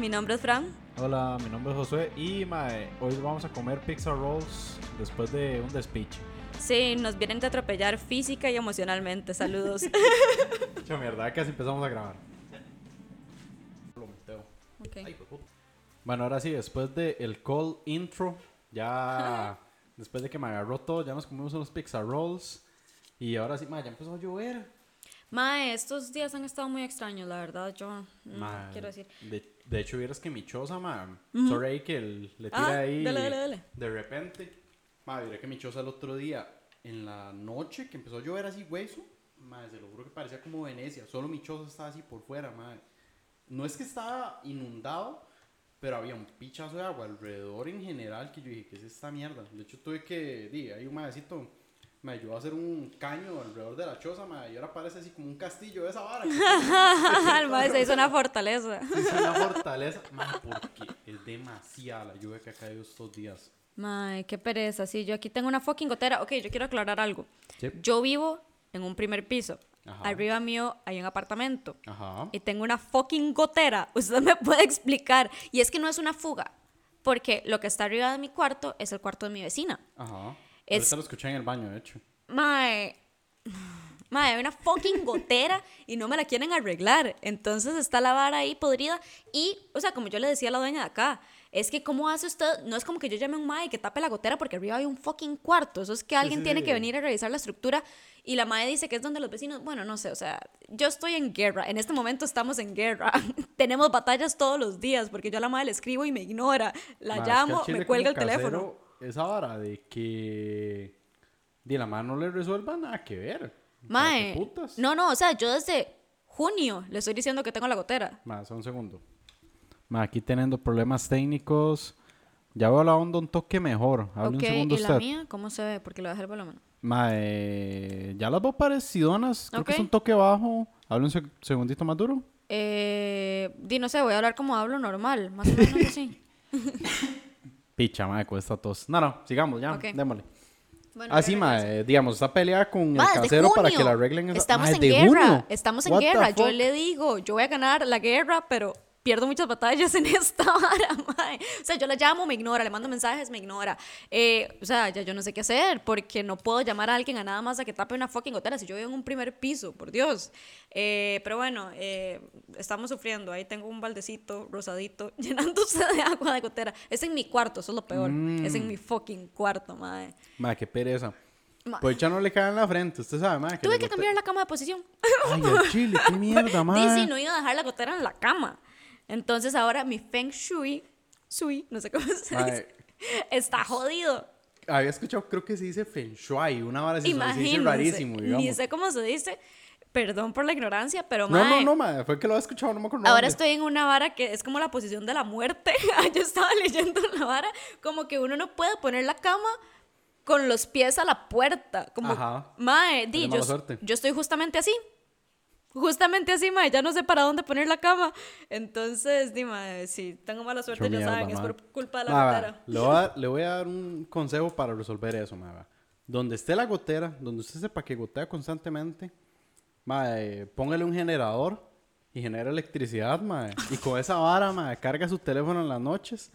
mi nombre es Fran. Hola, mi nombre es Josué y mae, hoy vamos a comer pizza rolls después de un despiche. Sí, nos vienen de atropellar física y emocionalmente. Saludos. Mucha mierda, casi empezamos a grabar. Lo meteo. Ay. Bueno, ahora sí, después del el call intro, ya después de que me agarró todo, ya nos comimos unos pizza rolls y ahora sí, mae, ya empezó a llover. Mae, estos días han estado muy extraños, la verdad. Yo no quiero decir. De, de hecho, vieras que mi choza, mae, sorry ahí que el- le tira Ah, ahí dale, dale, dale. de repente. Mae, mira que mi choza el otro día, en la noche, que empezó a llover así hueso, mae, se lo juro que parecía como Venecia. Solo mi choza estaba así por fuera, mae. No es que estaba inundado, pero había un pichazo de agua alrededor en general que yo dije, ¿qué es esta mierda? De hecho, tuve que, di, hay un maecito, me ayudó a hacer un caño alrededor de la choza, mae, y ahora parece así como un castillo de esa vara. El mae se hizo una fortaleza. Sí, es una fortaleza. Mae, porque es demasiada la lluvia que ha caído estos días. Mae, qué pereza. Sí, yo aquí tengo una fucking gotera. Ok, yo quiero aclarar algo. Sí. Yo vivo en un primer piso. Ajá. Arriba mío hay un apartamento. Ajá. y tengo una fucking gotera. Usted me puede explicar. Y es que no es una fuga, porque lo que está arriba de mi cuarto es el cuarto de mi vecina. Ajá. Es- Ahorita lo escuché en el baño, de hecho. Mae, mae, hay una fucking gotera y no me la quieren arreglar. Entonces está la vara ahí podrida. Y, o sea, como yo le decía a la dueña de acá, es que ¿cómo hace usted? No es como que yo llame a un mae que tape la gotera porque arriba hay un fucking cuarto. Eso es que alguien sí, tiene sí. que venir a revisar la estructura. Y la mae dice que es donde los vecinos, bueno, no sé, o sea, yo estoy en guerra. En este momento estamos en guerra. Tenemos batallas todos los días porque yo a la mae le escribo y me ignora. La Ma, es que llamo, al chile me cuelga el como teléfono. Esa vara de que. De la mano no le resuelva nada que ver. Mae, no, no, o sea, yo desde junio le estoy diciendo que tengo la gotera. Solo un segundo. Ma, aquí teniendo problemas técnicos. Ya veo la onda un toque mejor. Hable ok, un segundo ¿y la usted. mía? ¿Cómo se ve? Porque le bajé el volumen. Ma, eh, ya las veo parecidonas. Creo que es un toque bajo. Hable un seg- segundito más duro. Eh, di, no sé, voy a hablar como hablo normal, más o menos así. Picha, madre, cuesta tos. No, no, sigamos ya, Ok. démosle. Bueno, Así, madre, digamos, esta pelea con Ma, el casero para que la arreglen. esa- Estamos Ma, en ¿de guerra, junio? estamos en guerra. Yo le digo, yo voy a ganar la guerra, pero pierdo muchas batallas en esta vara, mae. O sea, yo la llamo, me ignora, le mando mensajes, me ignora. Eh, o sea, ya yo no sé qué hacer, porque no puedo llamar a alguien a nada más a que tape una fucking gotera si yo vivo en un primer piso, por Dios. Eh, pero bueno, eh, estamos sufriendo. Ahí tengo un baldecito rosadito llenándose de agua de gotera. Es en mi cuarto, eso es lo peor. Es Mm. en mi fucking cuarto, madre. Ma, qué pereza. Pues ya no le cae en la frente, usted sabe, madre. Tuve que cambiar la cama de posición. Ay, al chile, qué mierda, madre. Dice, no iba a dejar la gotera en la cama. Entonces ahora mi feng shui, shui, no sé cómo se dice, está jodido. Había escuchado, creo que se dice Feng Shui, una vara así, se dice rarísimo, digamos. Ni sé cómo se dice. Perdón por la ignorancia, pero No, no, mae, no, madre, fue que lo había escuchado, no me acuerdo. Ahora dónde. estoy en una vara que es como la posición de la muerte. Yo estaba leyendo la vara como que uno no puede poner la cama con los pies a la puerta. Como, Ajá. mae, Es di, de yo, mala suerte. yo estoy justamente así. Justamente así, mae, ya no sé para dónde poner la cama. Entonces, di, mae, si tengo mala suerte, Mucho ya mierda, saben, es mae. por culpa de la Ma, gotera. le, voy a, le voy a dar un consejo para resolver eso, ma, va. Donde esté la gotera, donde usted sepa que gotea constantemente, ma, eh, póngale un generador y genera electricidad, ma. Y con esa vara, ma, carga su teléfono en las noches.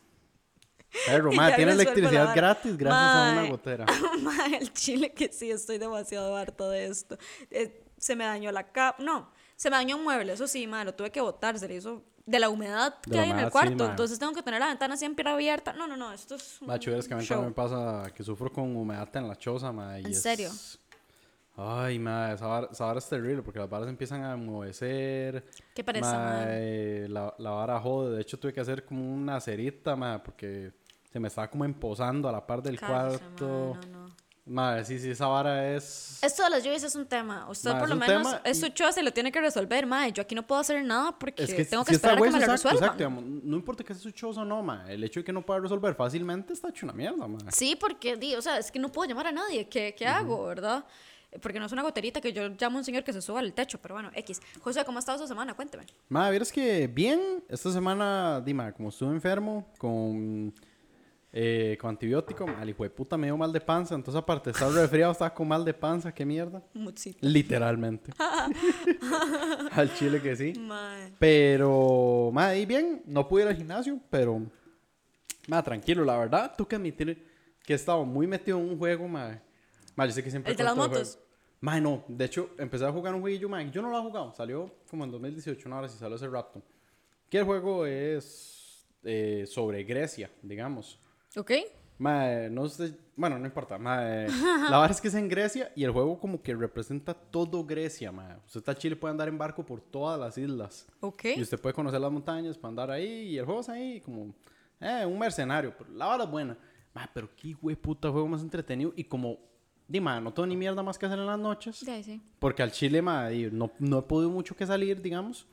Perro, Y ma, ya tiene resuelvo la electricidad vara. gratis gracias a una Mae. gotera. Mae, el chile que sí, estoy demasiado harto de esto. Eh, se me dañó la cama. No, se me dañó un mueble, eso sí, mae, lo tuve que botar. Se le hizo de la humedad que la hay en el sí, cuarto. Entonces tengo que tener la ventana siempre abierta. No, no, no, esto es. un Macho, es que a mí también me pasa que sufro con humedad en la choza, ma. y ¿En es- serio? Ay, ma, esa vara, esa vara es terrible porque las varas empiezan a enmohecer. Qué pereza, Ma, mae. eh, la, la vara jode. De hecho, tuve que hacer como una cerita, ma, porque se me estaba como emposando a la par del Cállese, cuarto. mae, no, no. Ma, sí, sí, esa vara es. Esto de las lluvias es un tema. Usted Ma, por lo menos es y- su choza se lo tiene que resolver, mae. Yo aquí no puedo hacer nada porque Es que tengo que si está esperar a que me lo resuelvan. exacto, digamos, no importa que sea su choza o no, ma. El hecho de que no pueda resolver fácilmente está hecho una mierda, ma. Sí, porque, di, o sea, es que no puedo llamar a nadie. ¿Qué, qué hago, verdad? Porque no es una goterita que yo llamo a un señor que se suba al techo, pero bueno, X. José, ¿cómo ha estado su semana? Cuénteme. Ma, vieras que bien, esta semana, Dima, como estuve enfermo, con eh, con antibiótico. Al hijo de puta me dio mal de panza. Entonces, aparte de estar resfriado, estaba con mal de panza. ¿Qué mierda? Mutsito. Literalmente. al chile que sí. Mae. Pero, ma, ahí bien. No pude ir al gimnasio, pero, ma, tranquilo. La verdad, tú que admitir que he estado muy metido en un juego, ma. Ma, yo sé que siempre. ¿El de las motos? juego. Ma, no. De hecho, empecé a jugar un jueguillo, ma. Yo no lo he jugado. Salió como en 2018, no, ahora sí salió hace rato. Que el juego es eh, sobre Grecia, digamos. ¿Ok? Ma, no sé, bueno, no importa. Ma, la verdad es que es en Grecia y el juego como que representa todo Grecia, ma. Usted está en Chile, puede andar en barco por todas las islas. ¿Ok? Y usted puede conocer las montañas, puede andar ahí y el juego es ahí como eh, un mercenario. Pero la vara es buena. Ma, pero qué güey puta juego más entretenido y como, dime, no tengo ni mierda más que hacer en las noches. Sí, sí. Porque al Chile, ma, di, no, no he podido mucho que salir, digamos.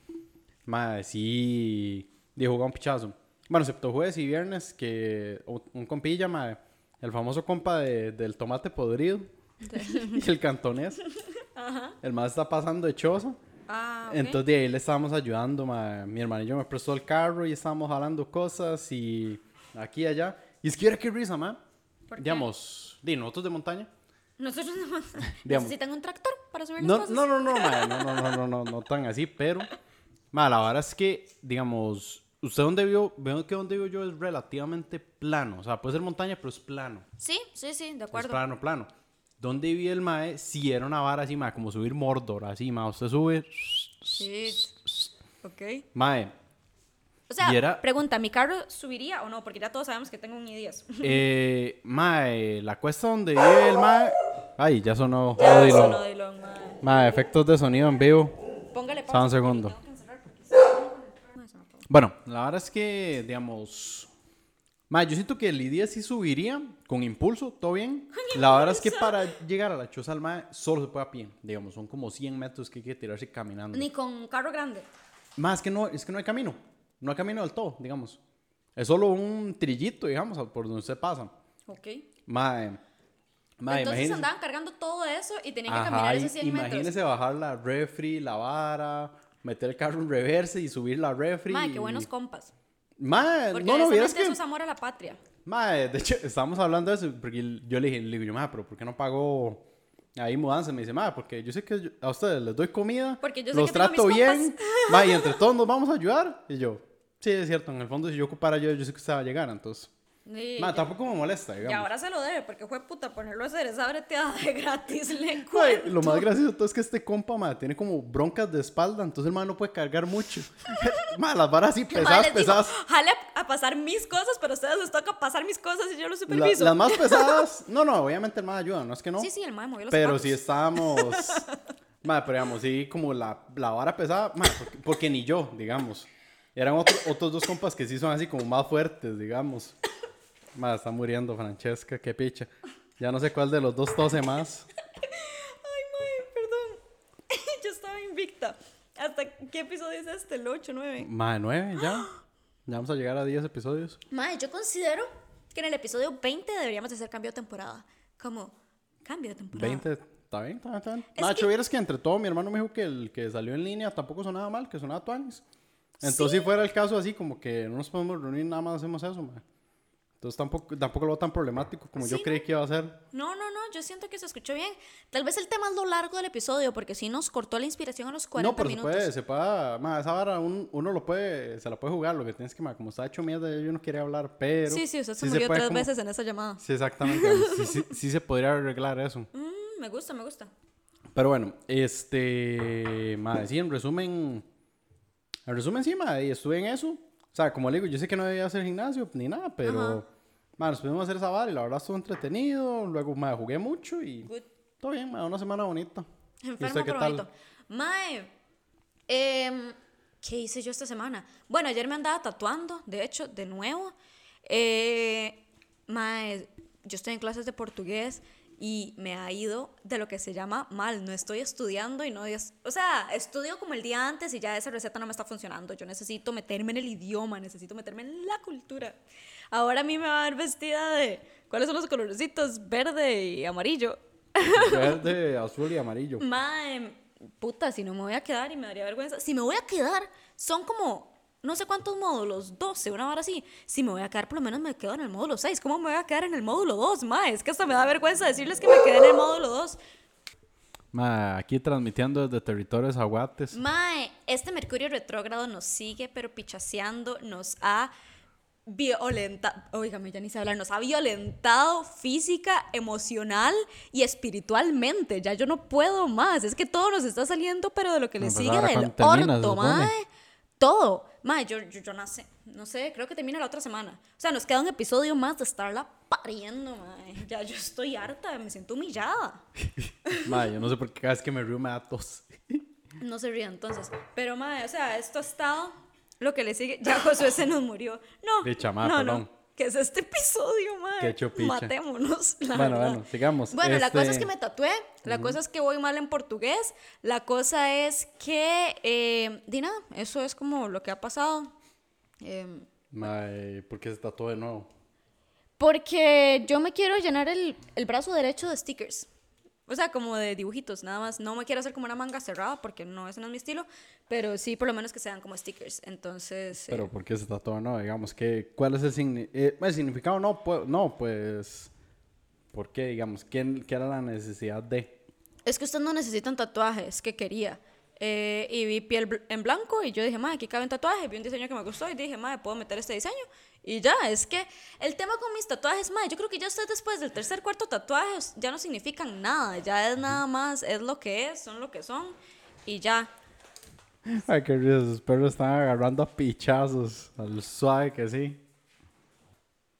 Ma, sí, de jugar un pichazo. Bueno, excepto jueves y viernes, que un compilla, ma, el famoso compa de- del tomate podrido y el cantonés. El más está pasando de choza. Ah, ok. Entonces de ahí le estábamos ayudando, ma. mi hermano y yo me prestó el carro y estábamos jalando cosas y aquí y allá. Y es que era que risa, ma. ¿Por qué? Digamos, di, nosotros de montaña. Nosotros Digamos. necesitan un tractor para subir las No, cosas. no, no, no, ma, no, no, no, no, no, no tan así, pero, ma, la verdad es que, digamos, usted donde vio, veo que donde vivo yo es relativamente plano, o sea, puede ser montaña, pero es plano, Sí, sí, sí, de es acuerdo. plano, plano. Donde vive el mae, si era una vara así, ma, como subir Mordor, así, ma, usted sube, Sí. Ok. mae, O sea, era- pregunta, ¿mi carro subiría o no? Porque ya todos sabemos que tengo un i10. eh, mae, la cuesta donde vive el mae, ay, ya sonó, Ya sonó Dillon, mae. mae, efectos de sonido en vivo. Póngale Sabe un pausa. segundo. porque tengo que encerrar porque si no- No, eso no puedo. Bueno, la verdad es que, digamos. Ma, yo siento que el I-10 sí subiría con impulso, todo bien. La verdad es que para llegar a la choza al mae solo se puede a pie. Digamos, son como 100 metros que hay que tirarse caminando. Ni con carro grande. Más es que no, es que no hay camino. No hay camino del todo, digamos. Es solo un trillito, digamos, por donde usted pasa. Ok. Mae, Entonces imagínese- andaban cargando todo eso y tenían que Ajá, caminar esos 100 imagínese metros. bajar la refri, la vara, meter el carro en reverse y subir la refri. Mae, qué buenos compas. Mae, no, no, vieras que... eso es amor a la patria. Mae, de hecho, estábamos hablando de eso, porque yo le dije, le digo mae, pero ¿por qué no pagó ahí mudanza? Me dice, mae, porque yo sé que yo- a ustedes les doy comida, Porque yo sé los que trato mis bien, mae, y entre todos nos vamos a ayudar. Y yo, sí, es cierto, en el fondo si yo ocupara yo, yo sé que usted va a llegar, entonces. Sí, ya- tampoco me molesta, Y digamos. ahora se lo debe, porque fue puta ponerlo a hacer esa breteada de gratis. Le lo más gracioso todo es que este compa, mae, tiene como broncas de espalda, entonces el mae no puede cargar mucho. mae, las varas así pesadas, pesadas. jale a, pasar mis cosas, pero a ustedes les toca pasar mis cosas y yo los La- superviso. las más pesadas, no, no, obviamente el mae ayuda, no es que no. Sí, sí, el mae movió los Pero si estábamos. Madre, pero digamos, sí, como la, la vara pesada, madre, porque, porque ni yo, digamos. Eran otro- otros dos compas que sí son así como más fuertes, digamos. Madre, está muriendo Francesca, qué picha. Ya no sé cuál de los dos tose más. Ay, mae, perdón. yo estaba invicta. ¿Hasta qué episodio es este? ¿El 8, 9? Madre, nueve, ya. Ya vamos a llegar a 10 episodios. Mae, yo considero que en el episodio 20 deberíamos de hacer cambio de temporada. Como, cambio de temporada. 20, está bien, está bien, está bien. Es Macho, que- vieras que entre todo mi hermano me dijo que el que salió en línea tampoco sonaba mal, que sonaba tuanis. Entonces, si fuera el caso así, como que no nos podemos reunir, nada más hacemos eso, madre. Entonces, tampoco, tampoco lo veo tan problemático como yo Sí, creí que iba a ser. No, no, no, yo siento que se escuchó bien. Tal vez el tema es lo largo del episodio, porque si nos cortó la inspiración a los 40 no, pero se minutos. puede, se puede, ma, esa vara un- uno lo puede, se la puede jugar, lo que tienes que, ma, como está hecho mierda, yo no quería hablar, pero... Sí, sí, usted se sí murió puede tres como- veces en esa llamada. Sí, exactamente, sí, sí, sí se podría arreglar eso. Mm, me gusta, me gusta. Pero bueno, este, madre, sí, en resumen, en resumen sí, madre, estuve en eso. O sea, como le digo, yo sé que no debía hacer gimnasio ni nada, pero, Ajá. madre, nos pudimos hacer esa vara y la verdad estuvo entretenido. Luego, madre, jugué mucho y Good. todo bien, madre, una semana bonita. ¿Y Enfermo usted qué tal? bonito. Mae, em, ¿qué hice yo esta semana? Bueno, ayer me andaba tatuando, de hecho, de nuevo. Eh, mae, yo estoy en clases de portugués y me ha ido de lo que se llama mal. No estoy estudiando y no... es- O sea, estudio como el día antes y ya esa receta no me está funcionando. Yo necesito meterme en el idioma, necesito meterme en la cultura. Ahora a mí me va a ver vestida de... ¿Cuáles son los colorcitos? Verde y amarillo. Verde, azul y amarillo. Mae, puta, si no me voy a quedar y me daría vergüenza. Si me voy a quedar, son como no sé cuántos módulos, 12, una hora así. Si me voy a quedar, por lo menos me quedo en el módulo 6. ¿Cómo me voy a quedar en el módulo 2, mae? Es que hasta me da vergüenza decirles que me quedé en el módulo 2. Ma, aquí transmitiendo desde territorios aguates. Mae, este Mercurio retrógrado nos sigue, pero pichaseando, nos ha violentado, oígame, ya ni sé hablar, nos ha violentado física, emocional y espiritualmente. Ya yo no puedo más. Es que todo nos está saliendo, pero de lo que le sigue del orto, mae. Todo. Mae, yo, yo, yo no sé, no sé, creo que termina la otra semana. O sea, nos queda un episodio más de estarla pariendo, mae. Ya yo estoy harta, me siento humillada. Ma, yo no sé por qué cada vez que me río me da tos. No se ría entonces. Pero, madre, o sea, esto ha estado lo que le sigue. Ya Josué se nos murió. No. Dicha, ma, no, perdón. no. ¿Qué es este episodio, madre? Qué. Matémonos. la Bueno, verdad. bueno, sigamos. Bueno, la Este- cosa es que me tatué. La cosa es que voy mal en portugués. La cosa es que. Eh, di nada, eso es como lo que ha pasado. Ma, ¿por qué se tatuó de nuevo? porque yo me quiero llenar el, el brazo derecho de stickers. O sea, como de dibujitos, nada más. No me quiero hacer como una manga cerrada porque no, ese no es mi estilo. Pero sí, por lo menos que sean como stickers. Entonces. eh, Pero ¿por qué se tatuó nuevo? Digamos, que, ¿cuál es el, signi- eh, el significado? No, pues, no, pues... ¿Por qué? Digamos, ¿quién, ¿qué era la necesidad de...? Es que usted no necesita un tatuaje, es que quería. Eh, y vi piel bl- en blanco y yo dije, madre, aquí cabe un tatuaje. Vi un diseño que me gustó y dije, madre, puedo meter este diseño. Y ya, es que el tema con mis tatuajes, madre, yo creo que ya usted después del tercer, cuarto tatuaje ya no significan nada. Ya es nada más, es lo que es, son lo que son. Y ya. Ay, qué risa, sus perros están agarrando a pichazos. Al suave que sí.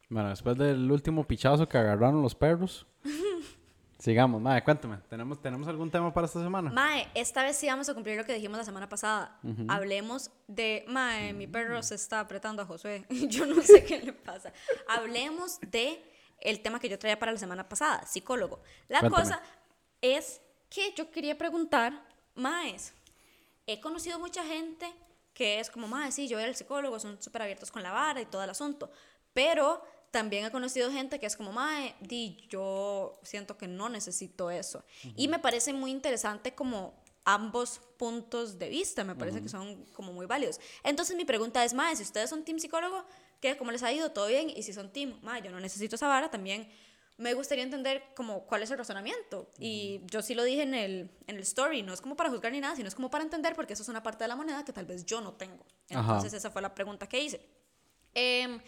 Bueno, después del último pichazo que agarraron los perros. Sigamos, madre, cuéntame. ¿tenemos, ¿Tenemos algún tema para esta semana? Mae, esta vez sí vamos a cumplir lo que dijimos la semana pasada. Hablemos de. Mae, mi perro se está apretando a Josué. Yo no sé qué le pasa. Hablemos de el tema que yo traía para la semana pasada, psicólogo. La Cuéntame. cosa es que yo quería preguntar, Maes, he conocido mucha gente que es como, Mae, sí, yo voy al psicólogo, son súper abiertos con la vara y todo el asunto. Pero también he conocido gente que es como, Mae, di, yo siento que no necesito eso. Y me parece muy interesante como ambos puntos de vista, me parece que son como muy válidos. Entonces mi pregunta es, Mae, si ustedes son team psicólogo, ¿qué? ¿Cómo les ha ido? ¿Todo bien? Y si son team, Mae, yo no necesito esa vara, también me gustaría entender como cuál es el razonamiento. Y yo sí lo dije en el, en el story, no es como para juzgar ni nada, sino es como para entender porque eso es una parte de la moneda que tal vez yo no tengo. Ajá. Entonces esa fue la pregunta que hice. Em,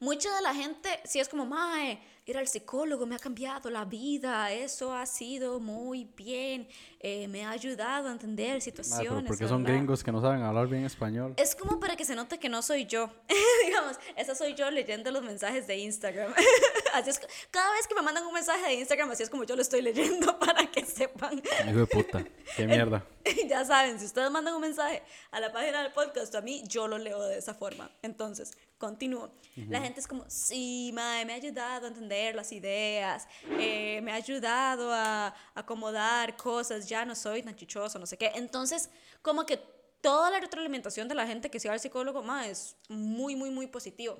mucha de la gente sí es como, mae, ir al psicólogo me ha cambiado la vida, eso ha sido muy bien, eh, me ha ayudado a entender situaciones. pero ¿por qué son ¿verdad?". gringos que no saben hablar bien español? Es como para que se note que no soy yo. Digamos, esa soy yo leyendo los mensajes de Instagram. así es, cada vez que me mandan un mensaje de Instagram, así es como yo lo estoy leyendo para que sepan. Hijo de puta. Qué mierda. ya saben, si ustedes mandan un mensaje a la página del podcast, a mí yo lo leo de esa forma. Entonces, continúo. La gente es como, sí, mae, me ha ayudado a entender las ideas, eh, me ha ayudado a acomodar cosas, ya no soy tan chichoso, no sé qué. Entonces, como que toda la retroalimentación de la gente que se va al psicólogo, mae, es muy, muy, muy positivo.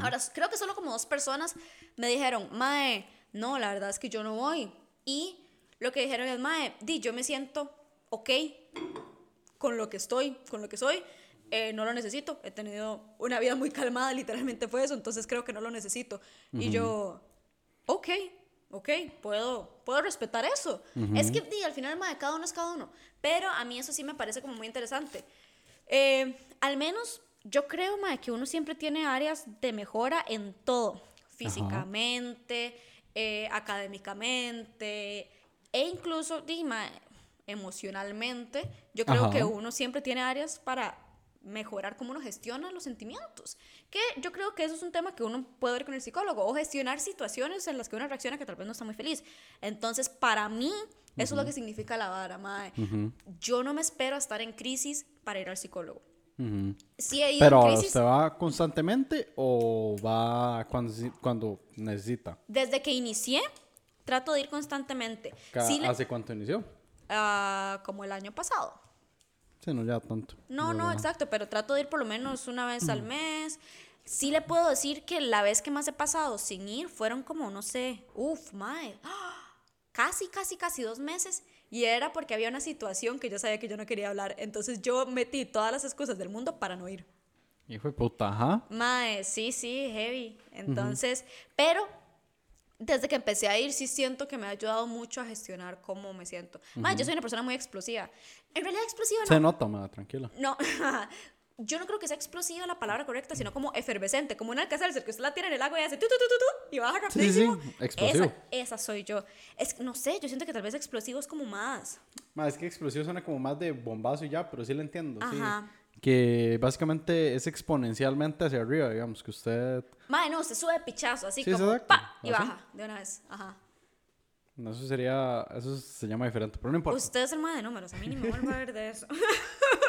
Ahora, creo que solo como dos personas me dijeron, mae, no, la verdad es que yo no voy. Y lo que dijeron es, mae, di, yo me siento ok con lo que estoy, con lo que soy. eh, no lo necesito. He tenido una vida muy calmada, literalmente fue eso, entonces creo que no lo necesito. Y yo, ok, ok, puedo, puedo respetar eso. Es que di, al final, mae, cada uno es cada uno. Pero a mí eso sí me parece como muy interesante. Eh, al menos yo creo, mae, que uno siempre tiene áreas de mejora en todo. Físicamente, eh, académicamente, e incluso, di, mae, emocionalmente. Yo creo Ajá. que uno siempre tiene áreas para mejorar cómo uno gestiona los sentimientos. Que yo creo que eso es un tema que uno puede ver con el psicólogo, o gestionar situaciones en las que uno reacciona que tal vez no está muy feliz. Entonces, para mí, eso es lo que significa la vara, mae. Yo no me espero a estar en crisis para ir al psicólogo. Ujú. Sí he ido Pero, crisis ¿usted va constantemente o va cuando, cuando necesita? desde que inicié. Trato de ir constantemente. Sí le- ¿Hace cuánto inició? ah, como el año pasado. Sí, no ya tanto. No, no, exacto, pero trato de ir por lo menos una vez al mes. Sí le puedo decir que la vez que más he pasado sin ir fueron como, no sé, uff, mae, ¡ah! casi, casi, casi dos meses. Y era porque había una situación que yo sabía que yo no quería hablar. Entonces yo metí todas las excusas del mundo para no ir. Hijo de puta, ajá. Mae, sí, sí, heavy. Entonces, pero desde que empecé a ir, sí siento que me ha ayudado mucho a gestionar cómo me siento. Mae, yo soy una persona muy explosiva. En realidad, explosiva no. Se nota, madre, tranquila. No, yo no creo que sea explosiva la palabra correcta, sino como efervescente, como un alcacelser que usted la tira en el agua y hace tu, tu, tu, tu, tu, y baja Sí, sí, rapidísimo. explosivo. Esa, esa soy yo. Es, no sé, yo siento que tal vez explosivo es como más. Ma, es que explosivo suena como más de bombazo y ya, pero sí lo entiendo, sí. Ajá. Que básicamente es exponencialmente hacia arriba, digamos, que usted... Mae, no, se sube pichazo, así Sí, como exacto. pa, y Así. baja de una vez. Ajá. No, eso sería... Eso se llama diferente, pero no importa. Usted es el mae de números, a mí ni me vuelve a ver de eso.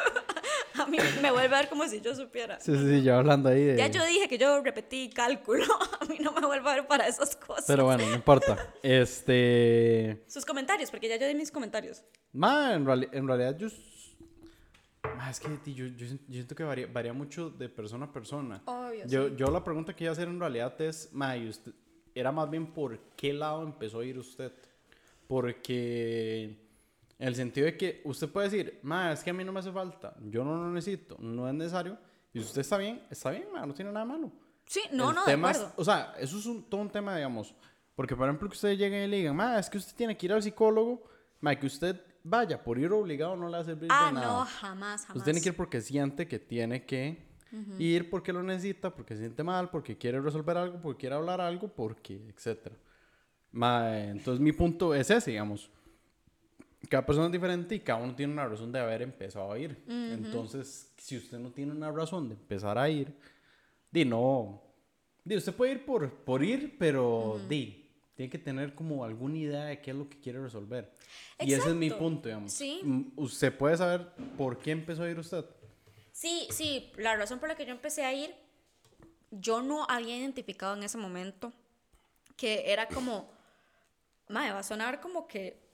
a mí me vuelve a ver como si yo supiera. Sí, sí, sí, ya hablando ahí de... Ya yo dije que yo repetí cálculo, a mí no me vuelve a ver para esas cosas. Pero bueno, no importa. Este... Sus comentarios, porque ya yo di mis comentarios. Ma, en, reali- en realidad yo... Ma, es que yo, yo, siento- yo siento que varía, varía mucho de persona a persona. Obvio, Yo, yo la pregunta que iba a hacer en realidad es, ma, y usted, era más bien por qué lado empezó a ir usted. Porque en el sentido de que usted puede decir, ma, es que a mí no me hace falta, yo no lo necesito, no es necesario. Y si usted está bien, está bien, ma, no tiene nada malo. Sí, no, El no, de es- o sea, eso es un, todo un tema, digamos. Porque, por ejemplo, que ustedes lleguen y le digan, ma, es que usted tiene que ir al psicólogo, ma, que usted vaya por ir obligado no le va a servir Ah, de nada. no, jamás, jamás. Usted tiene que ir porque siente que tiene que ir porque lo necesita, porque se siente mal, porque quiere resolver algo, porque quiere hablar algo, porque, etcétera. Ma, entonces mi punto es ese, digamos. Cada persona es diferente y cada uno tiene una razón de haber empezado a ir. Entonces, si usted no tiene una razón de empezar a ir, di no. Di, usted puede ir por, por ir, pero di, tiene que tener como alguna idea de qué es lo que quiere resolver. Y ese es mi Exacto. punto, digamos. Sí. Mm, Usted puede saber por qué empezó a ir usted. Sí, sí, la razón por la que yo empecé a ir, yo no había identificado en ese momento que era como, madre, va a sonar como que...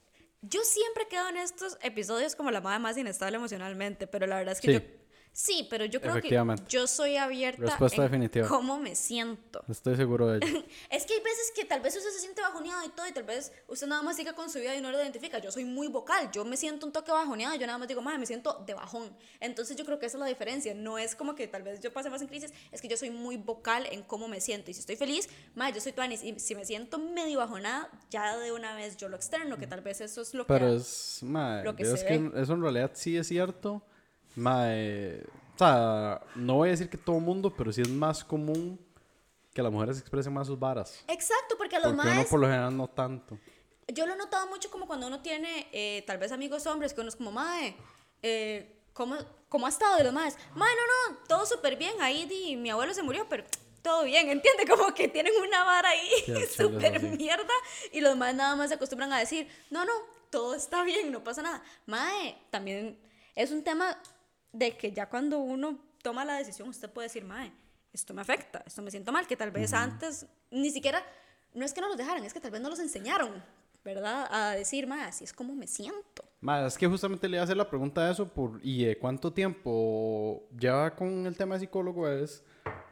Yo siempre quedo en estos episodios como la madre más inestable emocionalmente, pero la verdad es que Sí. yo... Sí, pero yo creo que yo soy abierta Respuesta en definitiva. cómo me siento. Estoy seguro de ello. Es que hay veces que tal vez usted se siente bajoneado y todo, y tal vez usted nada más siga con su vida y no lo identifica. Yo soy muy vocal, yo me siento un toque bajoneado, yo nada más digo, madre, me siento de bajón. Entonces yo creo que esa es la diferencia. No es como que tal vez yo pase más en crisis, es que yo soy muy vocal en cómo me siento. Y si estoy feliz, madre, yo soy tuanis. Y si me siento medio bajonada, ya de una vez yo lo externo, que tal vez eso es lo que. Pero es, mae, Lo que es se que ve. eso en realidad sí es cierto. Mae, o sea, no voy a decir que todo mundo, pero sí es más común que las mujeres expresen más sus varas. Exacto, porque a los Porque uno por lo general no tanto. Yo lo he notado mucho como cuando uno tiene eh, tal vez amigos hombres que uno es como, mae, eh, ¿cómo, ¿cómo ha estado? Y los maes, mae, no, no, todo súper bien. Ahí di, mi abuelo se murió, pero todo bien, ¿entiende? Como que tienen una vara ahí súper mierda y los maes nada más se acostumbran a decir, no, no, todo está bien, no pasa nada. Mae, también es un tema de que ya cuando uno toma la decisión, usted puede decir, mae, esto me afecta, esto me siento mal, que tal vez antes ni siquiera, no es que no los dejaran, es que tal vez no los enseñaron, ¿verdad? A decir, mae, así es como me siento. Mae, es que justamente le iba a hacer la pregunta de eso por, y de cuánto tiempo lleva con el tema de psicólogo es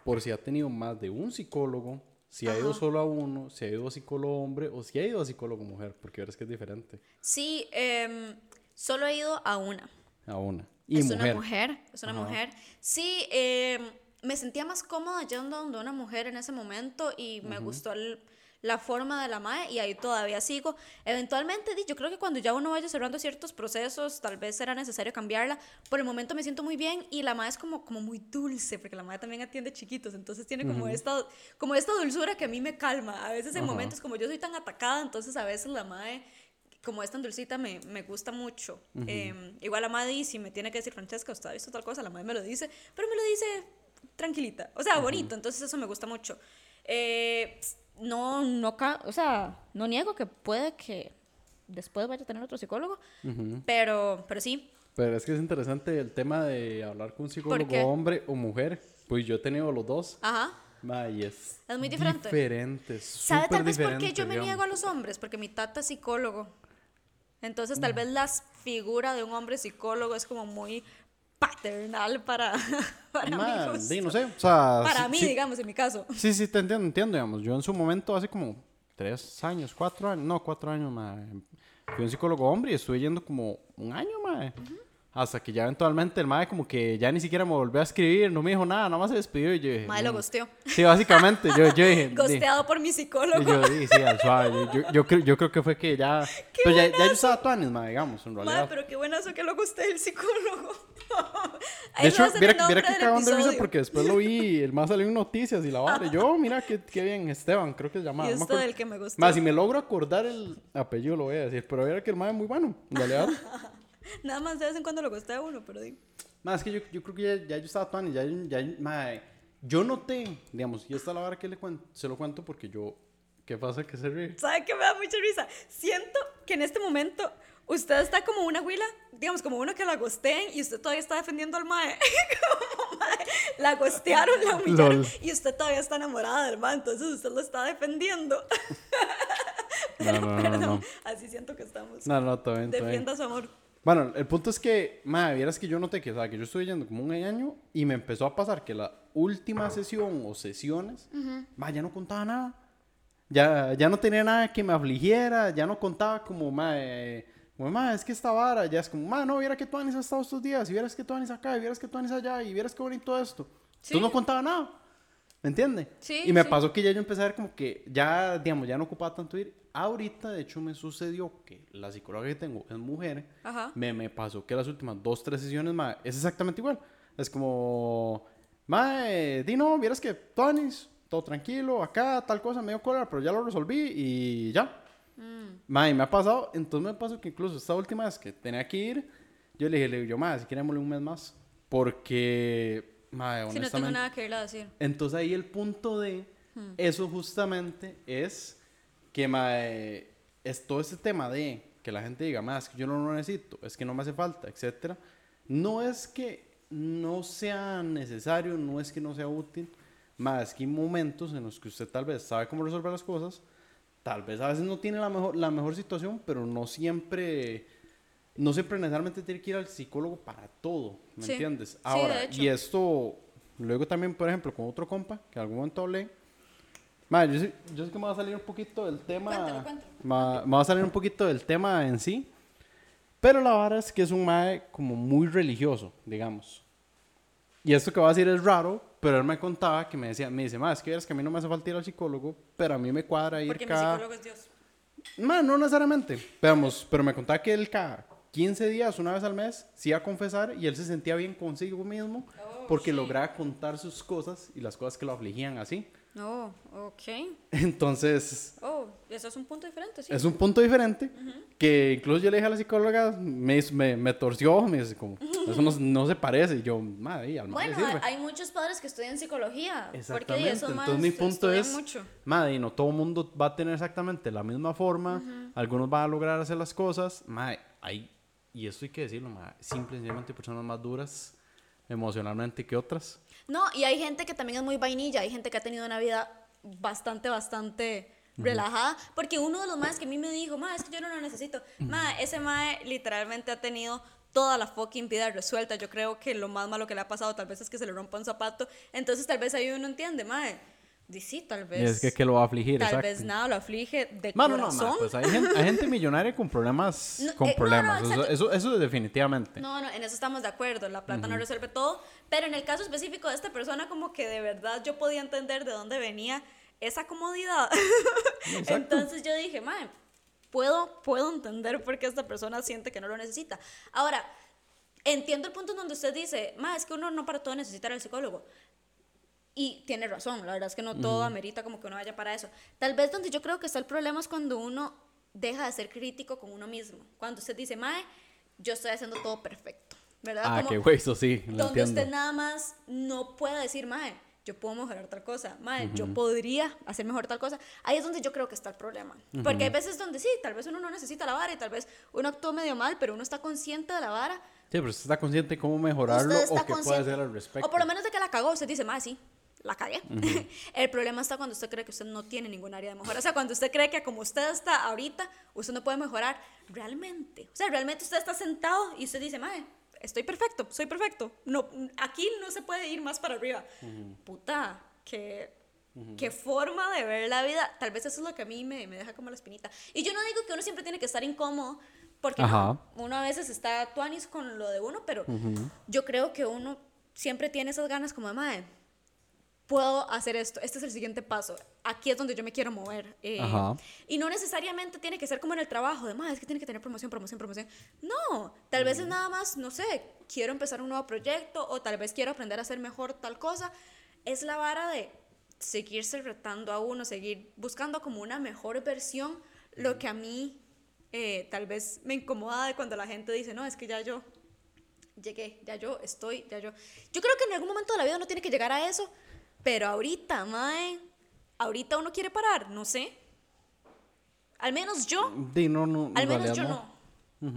por si ha tenido más de un psicólogo, si ha ido solo a uno, si ha ido a psicólogo hombre o si ha ido a psicólogo mujer, porque verás que es diferente Sí, em, solo he ido a una. a una. Y es mujer. una mujer, es una Ajá. mujer. Sí, em, me sentía más cómoda yendo donde una mujer en ese momento y me gustó el- la forma de la MAE y ahí todavía sigo. Eventualmente, yo creo que cuando ya uno vaya cerrando ciertos procesos, tal vez será necesario cambiarla. Por el momento me siento muy bien y la MAE es como, como muy dulce, porque la MAE también atiende chiquitos, entonces tiene como, esta, como esta dulzura que a mí me calma. A veces en Ajá. momentos como yo soy tan atacada, entonces a veces la MAE como es tan dulcita, me, me gusta mucho. Eh, igual la madre, si me tiene que decir, Francesca, usted ha visto tal cosa, la madre me lo dice, pero me lo dice tranquilita, o sea, bonito, entonces eso me gusta mucho. Eh, no, no, o sea, no niego que puede que después vaya a tener otro psicólogo, pero, pero sí, Pero es que es interesante el tema de hablar con un psicólogo hombre o mujer. Pues yo he tenido los dos. ajá. Ma, y es, Es muy diferente. Diferente. ¿Sabe tal vez por qué yo me niego a los hombres? Porque mi tata es psicólogo. Entonces, tal vez la figura de un hombre psicólogo es como muy paternal para, para Ma, mí. di, no sé. O sea, Para sí- mí, sí- digamos, en mi caso. Sí, sí, te entiendo, entiendo, digamos. Yo en su momento, hace como tres años, cuatro años, no, cuatro años, ma, fui un psicólogo hombre y estuve yendo como un año, ma. Hasta que ya eventualmente el mae como que ya ni siquiera me volvió a escribir, no me dijo nada, nada más se despidió y yo dije... Mae lo "Mm". gosteó. Sí, básicamente, yo, yo dije... "Di". Gosteado por mi psicólogo. yo dije, sí, al suave. Yo, yo, yo creo, yo creo que fue que ya... Pues ya, ya yo estaba tuanis, mae, digamos, en Mae, realidad. pero qué buenazo que lo gosté el psicólogo. Ahí De hecho, mira, mira que cagón de risa porque después lo vi, el más salió en noticias y la vara. Yo, mira, qué, qué bien, Esteban, creo que se llamaba. Y no me esto acuerdo. del que me gustó. Más, si me logro acordar el apellido lo voy a decir, pero era que el mae es muy bueno, en realidad. Nada más de vez en cuando lo gosté a uno, pero di. Más es que yo, yo creo que ya, ya yo estaba tuanis, ya, ya, mae, yo noté, digamos, y esta es la vara que le cuento, se lo cuento porque yo, ¿qué pasa que se ríe? ¿Sabe qué me da mucha risa? Siento que en este momento usted está como una huila, digamos, como uno que la gosteen y usted todavía está defendiendo al mae. Como, mae, la gostearon, la humillaron Lol. y usted todavía está enamorada del mae, entonces usted lo está defendiendo. No, no, no, Perdón, no. así siento que estamos. No, no, todo bien, todo bien. Defienda su amor. Bueno, el punto es que, madre, vieras que yo noté que, o sea, que yo estuve yendo como un año y me empezó a pasar que la última sesión o sesiones, ma, ya no contaba nada. Ya, ya no tenía nada que me afligiera, ya no contaba como, madre, como, ma, es que esta vara, ya es como, ma, no, viera que tú has estado estos días, y vieras que tú acá, y vieras que tú allá, y vieras qué bonito esto. Sí. Tú no contaba nada. ¿Me entiendes? Sí, y me sí. pasó que ya yo empecé a ver como que ya, digamos, ya no ocupaba tanto ir. Ahorita, de hecho, me sucedió que la psicóloga que tengo es mujer. Ajá. Me, me pasó que las últimas dos, tres sesiones, ma, es exactamente igual. Es como, mae, di no, vieras que Tonis, todo tranquilo, acá, tal cosa, medio cólera, pero ya lo resolví y ya. Y me ha pasado, entonces me pasó que incluso esta última vez que tenía que ir, yo le dije, le digo, yo, ma, si queremos un mes más, porque, ma, Si no tengo nada que irle a decir. Entonces ahí el punto de eso justamente es que mae, es todo ese tema de que la gente diga, más que yo no lo necesito, es que no me hace falta, etcétera. No es que no sea necesario, no es que no sea útil, más que hay momentos en los que usted tal vez sabe cómo resolver las cosas, tal vez a veces no tiene la mejor, la mejor situación, pero no siempre, no siempre necesariamente tiene que ir al psicólogo para todo, ¿me Sí. entiendes? Sí, de Ahora, hecho. y esto, luego también, por ejemplo, con otro compa, que en algún momento hablé, ma, yo, sé, yo sé que me va a salir un poquito del tema, Cuéntalo, cuéntalo. ma- me va a salir un poquito del tema en sí, pero la verdad es que es un mae como muy religioso, digamos. Y esto que voy a decir es raro, pero él me contaba que me decía, me dice, ma, es que verás que a mí no me hace falta ir al psicólogo, pero a mí me cuadra ir Porque mi cada... psicólogo es Dios. Ma, no necesariamente. Veamos, pero me contaba que él cada 15 días, una vez al mes, se iba a confesar y él se sentía bien consigo mismo Oh, porque sí. lograba contar sus cosas y las cosas que lo afligían así. No, ok. Entonces, Oh, eso es un punto diferente, sí. es un punto diferente que incluso yo le dije a la psicóloga, me, me, me torció, me dice como, eso no, no se parece. Y yo, madre, al Bueno, sirve. hay, muchos padres que estudian psicología. Porque Exactamente. esos Entonces maes mi punto es, mucho. madre, no todo el mundo va a tener exactamente la misma forma. Algunos van a lograr hacer las cosas. Madre, hay, y esto hay que decirlo, madre, simple y sencillamente personas más duras emocionalmente que otras. No, y hay gente que también es muy vainilla, hay gente que ha tenido una vida bastante, bastante relajada, porque uno de los más que a mí me dijo, ma, es que yo no lo necesito. Ma, ese mae literalmente ha tenido toda la fucking vida resuelta. Yo creo que lo más malo que le ha pasado tal vez es que se le rompa un zapato. Entonces tal vez ahí uno entiende, mae. Sí, tal vez. Y es que, que lo va a afligir, Tal exacto. vez nada lo aflige de Mano, no, corazón. ma, pues hay gente, hay gente millonaria con problemas, No, con eh, no, no, problemas. eso, eso, definitivamente. No, no, en eso estamos de acuerdo. La plata no resuelve todo. Pero en el caso específico de esta persona, como que de verdad yo podía entender de dónde venía esa comodidad. Entonces yo dije, mae, puedo, puedo entender por qué esta persona siente que no lo necesita. Ahora, entiendo el punto en donde usted dice, mae, es que uno no para todo necesita al psicólogo. Y tiene razón, la verdad es que no todo amerita como que uno vaya para eso. Tal vez donde yo creo que está el problema es cuando uno deja de ser crítico con uno mismo. Cuando usted dice, mae, yo estoy haciendo todo perfecto. ¿Verdad? Ah, Como qué güey, eso sí, lo donde entiendo. usted nada más no puede decir, mae, yo puedo mejorar tal cosa, mae, yo podría hacer mejor tal cosa. Ahí es donde yo creo que está el problema. Porque hay veces donde sí, tal vez uno no necesita la vara y tal vez uno actúa medio mal, pero uno está consciente de la vara. Sí, pero usted está consciente de cómo mejorarlo o qué puede hacer al respecto. O por lo menos de que la cagó, usted dice, mae, sí. La cagué. el problema está cuando usted cree que usted no tiene ningún área de mejora. O sea, cuando usted cree que como usted está ahorita, usted no puede mejorar realmente. O sea, realmente usted está sentado y usted dice, mae, estoy perfecto, soy perfecto. No, aquí no se puede ir más para arriba. Puta, que qué forma de ver la vida. Tal vez eso es lo que a mí me, me deja como la espinita. Y yo no digo que uno siempre tiene que estar incómodo, Porque no, uno a veces está tuanis con lo de uno, pero yo creo que uno siempre tiene esas ganas como de, madre, puedo hacer esto, este es el siguiente paso, aquí es donde yo me quiero mover. Eh, y no necesariamente tiene que ser como en el trabajo, de, es que tiene que tener promoción, promoción, promoción. No, tal vez es nada más, no sé, quiero empezar un nuevo proyecto o tal vez quiero aprender a hacer mejor tal cosa. Es la vara de seguirse retando a uno, seguir buscando como una mejor versión, lo que a mí eh, tal vez me incomoda de cuando la gente dice, no, es que ya yo llegué, ya yo estoy, ya yo... Yo creo que en algún momento de la vida uno tiene que llegar a eso, pero ahorita, mae, ahorita uno quiere parar, no sé. Al menos yo. no, no, al menos yo no.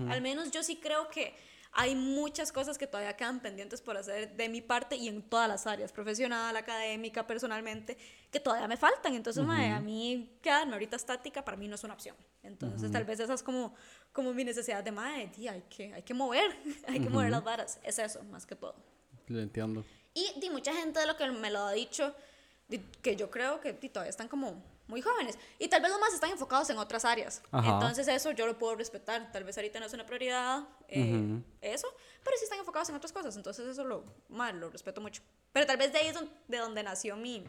Al menos yo sí creo que hay muchas cosas que todavía quedan pendientes por hacer de mi parte y en todas las áreas, profesional, académica, personalmente, que todavía me faltan. Entonces, a mí quedarme ahorita estática para mí no es una opción. Entonces, tal vez esa es como, como mi necesidad de, madre, hay que, hay que mover, hay que mover las varas. Es eso, más que todo. Lo entiendo. Y, di mucha gente de lo que me lo ha dicho, que yo creo que todavía están como muy jóvenes. Y tal vez los más están enfocados en otras áreas. Entonces eso yo lo puedo respetar. Tal vez ahorita no es una prioridad eh, eso, pero sí están enfocados en otras cosas. Entonces eso lo, mal, lo respeto mucho. Pero tal vez de ahí es de donde nació mi,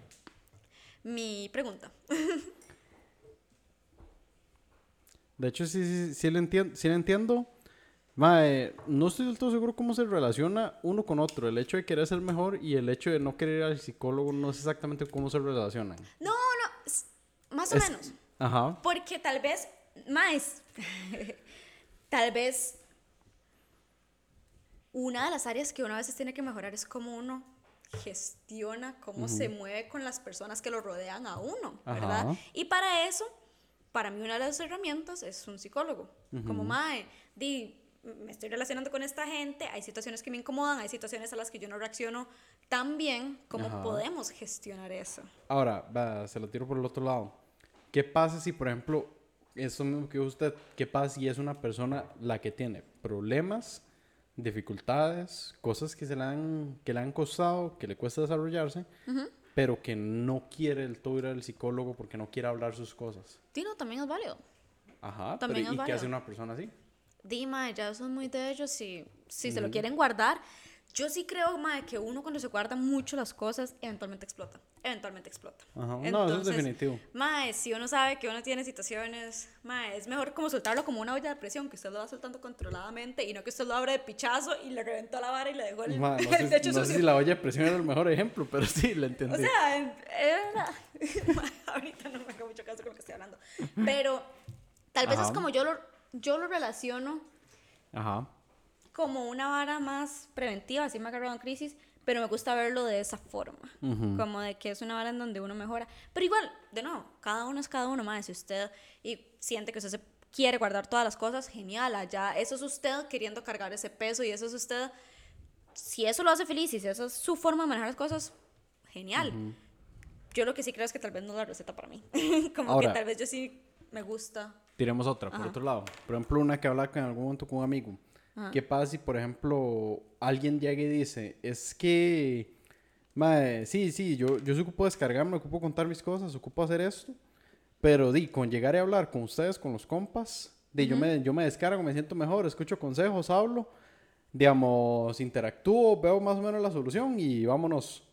mi pregunta. De hecho, sí, sí, sí, lo entiendo. Sí lo entiendo. No estoy del todo seguro cómo se relaciona uno con otro. El hecho de querer ser mejor y el hecho de no querer ir al psicólogo no sé exactamente cómo se relacionan. No, más o menos. Ajá. Porque tal vez, más, tal vez una de las áreas que uno a veces tiene que mejorar es cómo uno gestiona, cómo se mueve con las personas que lo rodean a uno, ¿verdad? Y para eso, para mí una de las herramientas es un psicólogo. Como, mae, di, me estoy relacionando con esta gente, hay situaciones que me incomodan, hay situaciones a las que yo no reacciono tan bien, ¿cómo podemos gestionar eso? Ahora, se lo tiro por el otro lado. ¿Qué pasa si, por ejemplo, eso mismo que usted, qué pasa si es una persona la que tiene problemas, dificultades, cosas que se le han, que le han costado, que le cuesta desarrollarse, pero que no quiere el todo ir al psicólogo porque no quiere hablar sus cosas? Tino, también es válido. Ajá, también ¿y qué hace una persona así? Dima, ya son muy de ellos, si, si se lo quieren guardar, yo sí creo, mae, que uno cuando se guarda mucho las cosas, eventualmente explota. Eventualmente explota. Ajá. no, eso es definitivo. Mae, si uno sabe que uno tiene situaciones, mae, es mejor como soltarlo como una olla de presión, que usted lo va soltando controladamente y no que usted lo abre de pichazo y le reventó la vara y le dejó el, no, sé, no sé si la olla de presión era el mejor ejemplo, pero sí, lo entendí. O sea, era... ahorita no me hago mucho caso con lo que estoy hablando. Pero tal vez es como yo lo, yo lo relaciono. Ajá como una vara más preventiva, así me ha agarrado en crisis, pero me gusta verlo de esa forma, como de que es una vara en donde uno mejora. Pero igual, de nuevo, cada uno es cada uno más. Si usted y siente que usted se quiere guardar todas las cosas, genial, allá eso es usted queriendo cargar ese peso y eso es usted, si eso lo hace feliz y si esa es su forma de manejar las cosas, genial. Yo lo que sí creo es que tal vez no es la receta para mí. como que tal vez yo sí me gusta. Tiremos otra, por otro lado. Por ejemplo, una que habla en algún momento con un amigo ¿Qué pasa si, por ejemplo, alguien llega y dice, es que, madre, sí, sí, yo, yo se ocupo descargarme, ocupo contar mis cosas, ocupo hacer esto, pero di, con llegar a hablar con ustedes, con los compas, di, yo, me, yo me descargo, me siento mejor, escucho consejos, hablo, digamos, interactúo, veo más o menos la solución y vámonos.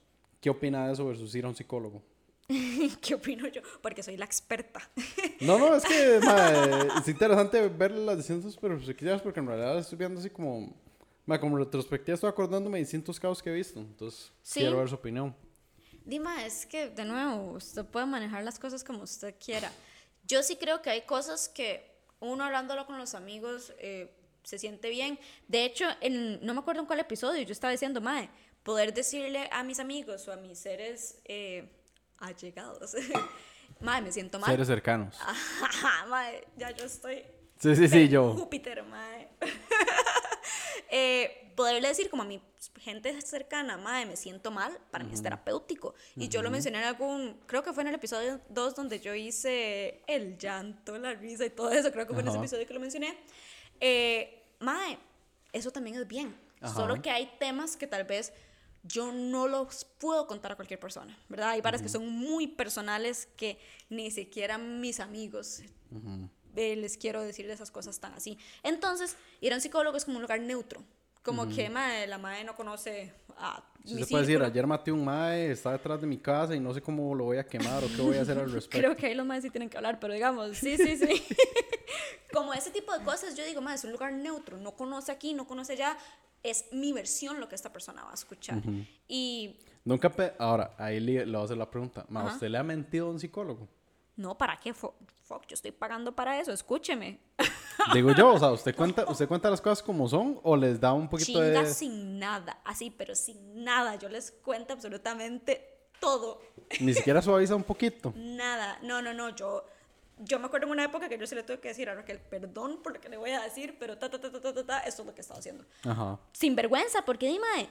¿Qué opina de eso versus ir a un psicólogo? ¿Qué opino yo? Porque soy la experta. no, no, es que es interesante ver las distintas perspectivas porque en realidad estoy viendo así como, como retrospectiva, estoy acordándome de distintos casos que he visto. Entonces, quiero ver su opinión. Dima, es que de nuevo, usted puede manejar las cosas como usted quiera. Yo sí creo que hay cosas que uno hablándolo con los amigos eh, se siente bien. De hecho, en, no me acuerdo en cuál episodio, yo estaba diciendo, Mae, poder decirle a mis amigos o a mis seres. Eh, allegados. madre, me siento mal. Seres cercanos. madre, ya yo estoy. Sí, sí, sí, yo. Júpiter, madre. eh, poderle decir como a mi gente cercana, madre, me siento mal, para mí es terapéutico. Y yo lo mencioné en algún, creo que fue en el episodio 2 donde yo hice el llanto, la risa y todo eso, creo que fue en ese episodio que lo mencioné. Eh, madre, eso también es bien. Solo que hay temas que tal vez yo no los puedo contar a cualquier persona, ¿verdad? Hay varias que son muy personales que ni siquiera mis amigos eh, les quiero decir esas cosas tan así. Entonces, ir a un psicólogo es como un lugar neutro. Como que mae, la madre no conoce a Sí se puede decir, ayer maté un mae, está detrás de mi casa y no sé cómo lo voy a quemar o qué voy a hacer al respecto. Creo que ahí los más sí tienen que hablar, pero digamos, sí, sí, sí. Como ese tipo de cosas, yo digo, más es un lugar neutro, no conoce aquí, no conoce allá, es mi versión lo que esta persona va a escuchar. Y Nunca, ahora, ahí le, le voy a hacer la pregunta. ¿usted le ha mentido a un psicólogo? no, ¿para qué? Fuck, yo estoy pagando para eso, escúcheme. Digo yo, o sea, ¿usted cuenta, ¿usted cuenta las cosas como son o les da un poquito Chinga de... sin nada, así, pero sin nada. Yo les cuento absolutamente todo. Ni siquiera suaviza un poquito? Nada. No, no, no. Yo, yo me acuerdo en una época que yo se le tuve que decir a Raquel, perdón por lo que le voy a decir, pero ta, ta, ta, ta, ta, ta, ta, esto es lo que estaba haciendo. Ajá. Sin vergüenza, porque dime,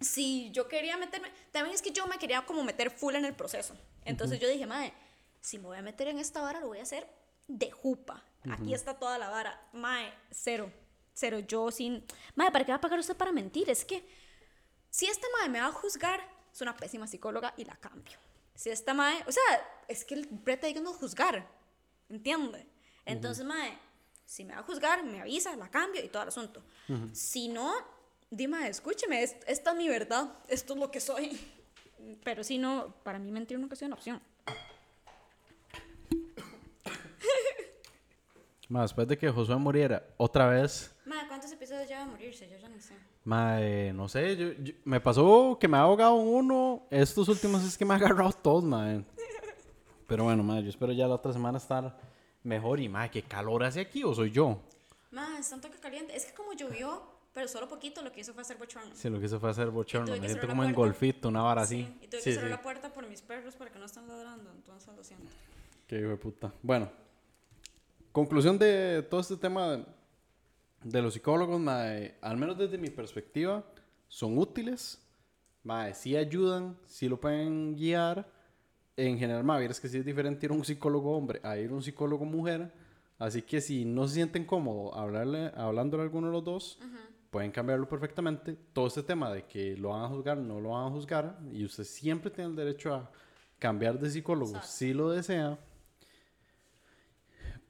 si yo quería meterme, también es que yo me quería como meter full en el proceso. Entonces yo dije, mae, si me voy a meter en esta vara, lo voy a hacer de jupa. Aquí está toda la vara. Mae, cero. Cero. Yo sin. Mae, ¿para qué va a pagar usted para mentir? Es que si esta mae me va a juzgar, es una pésima psicóloga y la cambio. Si esta mae. O sea, es que el brete diga no juzgar. ¿Entiende? Entonces, mae, si me va a juzgar, me avisa, la cambio y todo el asunto. Si no, dime, escúcheme, es- esta es mi verdad, esto es lo que soy. Pero si no, para mí mentir nunca ha sido una opción. Ma, después de que Josué muriera, otra vez, Mae, ¿cuántos episodios lleva a morirse? Yo ya no sé. ma, eh, no sé, yo, yo- me pasó que me ha ahogado uno, estos últimos es que me ha agarrado todos, ma. Pero bueno, ma, yo espero ya la otra semana estar mejor y, ma, ¿qué calor hace aquí o soy yo? Mae, es tanto que caliente. Es que como llovió, pero solo poquito, lo que hizo fue hacer bochorno. Sí, lo que se fue hacer bochorno, me siento como en golfito, una vara así. Sí, y tuve Sí, que cerrar sí. la puerta por mis perros para que no estén ladrando, entonces lo siento. Qué hijo de puta. Bueno, conclusión de todo este tema de, los psicólogos, mae, al menos desde mi perspectiva, son útiles, mae, sí ayudan, sí lo pueden guiar. En general, mae, vieras que sí es diferente ir a un psicólogo hombre a ir a un psicólogo mujer. Así que si no se sienten cómodos hablarle, hablándole a alguno de los dos, pueden cambiarlo perfectamente. Todo este tema de que lo van a juzgar, no lo van a juzgar, y usted siempre tiene el derecho a cambiar de psicólogo Exacto. si lo desea.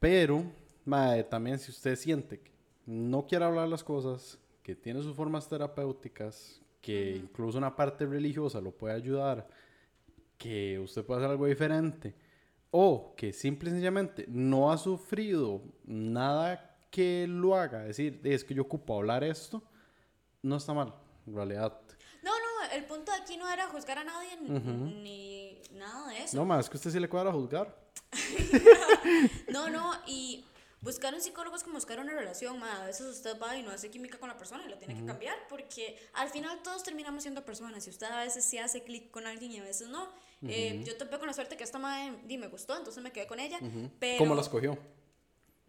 Pero, mae, también si usted siente que no quiere hablar las cosas, que tiene sus formas terapéuticas, que incluso una parte religiosa lo puede ayudar, que usted puede hacer algo diferente, o que simple y sencillamente no ha sufrido nada que lo haga, decir, es que yo ocupo hablar esto, no está mal, en realidad. No, no, el punto de aquí no era juzgar a nadie ni- ni nada de eso. No, más es que usted sí le cuadra juzgar. No, no, y buscar un psicólogo es como buscar una relación, ma. A veces usted va y no hace química con la persona y lo tiene que cambiar porque al final todos terminamos siendo personas y usted a veces sí hace clic con alguien y a veces no. Eh, yo topé con la suerte que esta madre me gustó, entonces me quedé con ella. Pero, ¿Cómo la escogió?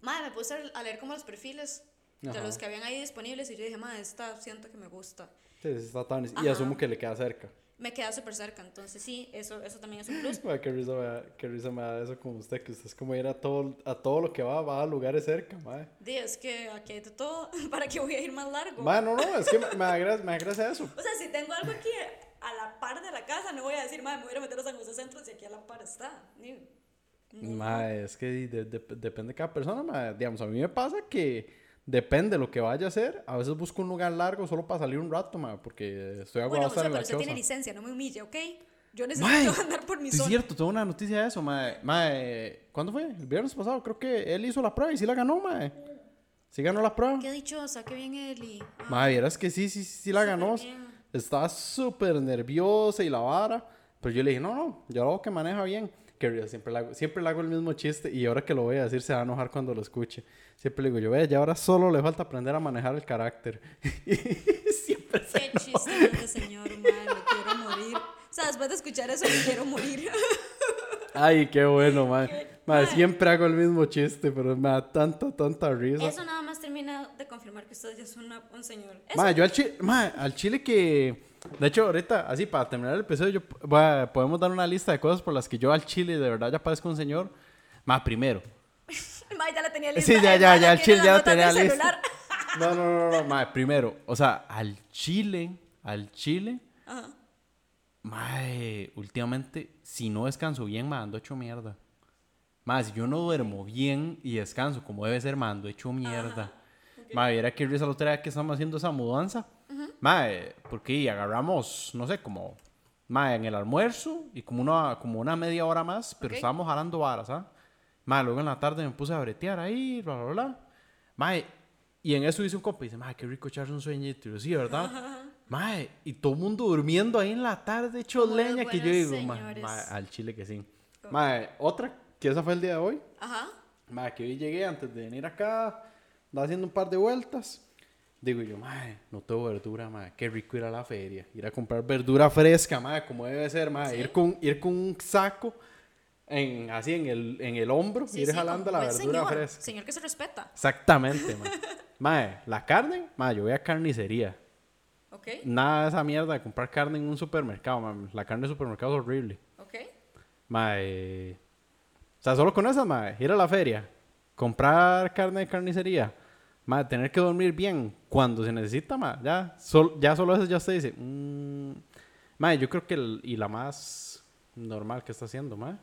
Madre, me puse a leer como los perfiles de Ajá. los que habían ahí disponibles y yo dije, madre, esta siento que me gusta. Sí, sí, está tan- Y asumo que le queda cerca. Me queda súper cerca, entonces sí, eso, eso también es un plus. Mae, qué, risa me da, qué risa me da eso como usted, que usted es como ir a todo, a todo lo que va, va a lugares cerca, mae. Di, es que aquí hay de todo, ¿para qué voy a ir más largo? Mae, no, no, es que me, me da gra- me da gracia eso. O sea, si tengo algo aquí a la par de la casa, no voy a decir, madre, me voy a meter a San José Centro si aquí a la par está. Ni- Mae, es que de- de- depende de cada persona, mae. Digamos, a mí me pasa que depende de lo que vaya a hacer. A veces busco un lugar largo solo para salir un rato, mae, porque estoy Bueno, aguado o sea, pero usted tiene licencia, no me humille, ¿ok? Yo necesito Mae, andar por mi sí es zona. cierto, tengo una noticia de eso, mae. Mae, ¿cuándo fue? El viernes pasado, creo que él hizo la prueba y sí la ganó, mae. Sí ganó la prueba. Qué dichosa, qué bien Eli. Ah, Mae, vieras que sí, sí, sí la ganó. bien. Estaba súper nerviosa y la vara. Pero yo le dije, no, no, yo lo que maneja bien. Que siempre le, hago, siempre le hago el mismo chiste y ahora que lo voy a decir se va a enojar cuando lo escuche. Siempre le digo, yo ve, ya ahora solo le falta aprender a manejar el carácter. siempre se Qué chiste más de señor, madre, me quiero morir. O sea, después de escuchar eso, me quiero morir. Ay, qué bueno. Mae, Mae. siempre hago el mismo chiste, pero me da tanta, tanta risa. Eso nada más termina de confirmar que usted ya es una- un señor. Eso, Mae, yo al chile, mae, al chile que... De hecho, ahorita, así, para terminar el episodio, yo, a- podemos dar una lista de cosas por las que yo al chile de verdad ya parezco un señor. Mae, primero. Mae, ya la tenía lista. Sí, ya, ya, mae ya, al chile ya notas tenía celular. No, no, no, no, mae, primero. O sea, al chile, al chile, Ajá. mae, últimamente, si no descanso bien, mae, ando hecho mierda. Más, si yo no duermo bien y descanso como debe ser, mando hecho mierda. Madre, viera que risa la otra vez que estamos haciendo esa mudanza. Madre, porque agarramos, no sé, como, madre, en el almuerzo y como una, como una media hora más, pero Ok. estábamos jalando varas, ¿ah? Madre, luego en la tarde me puse a bretear ahí, bla, bla, bla. Madre, y en eso hice un compa y dice, madre, qué rico echarse un sueñito. Y yo, sí, ¿verdad? Madre, y todo el mundo durmiendo ahí en la tarde, hecho leña, que yo digo, "Ma- señores". ma, al chile que sí. Madre, otra, que esa fue el día de hoy. Ajá. Madre, que hoy llegué antes de venir acá, andaba haciendo un par de vueltas. Digo yo, madre, no tengo verdura, madre, qué rico ir a la feria. Ir a comprar verdura fresca, madre, como debe ser, madre. Ir, con, ir con un saco en, así en el, en el hombro, Sí, ir sí, jalando la verdura señor, fresca. Señor que se respeta. Exactamente, madre. Madre, la carne, madre, yo voy a carnicería. ¿Ok? Nada de esa mierda de comprar carne en un supermercado, madre. La carne de supermercado es horrible. ¿Ok? Mae. O sea, solo con esa, mae. Ir a la feria. Comprar carne de carnicería. Mae, tener que dormir bien cuando se necesita, mae. Ya, sol- ya solo eso ya usted dice. Mm, mae, yo creo que el- y la más normal que está haciendo, mae.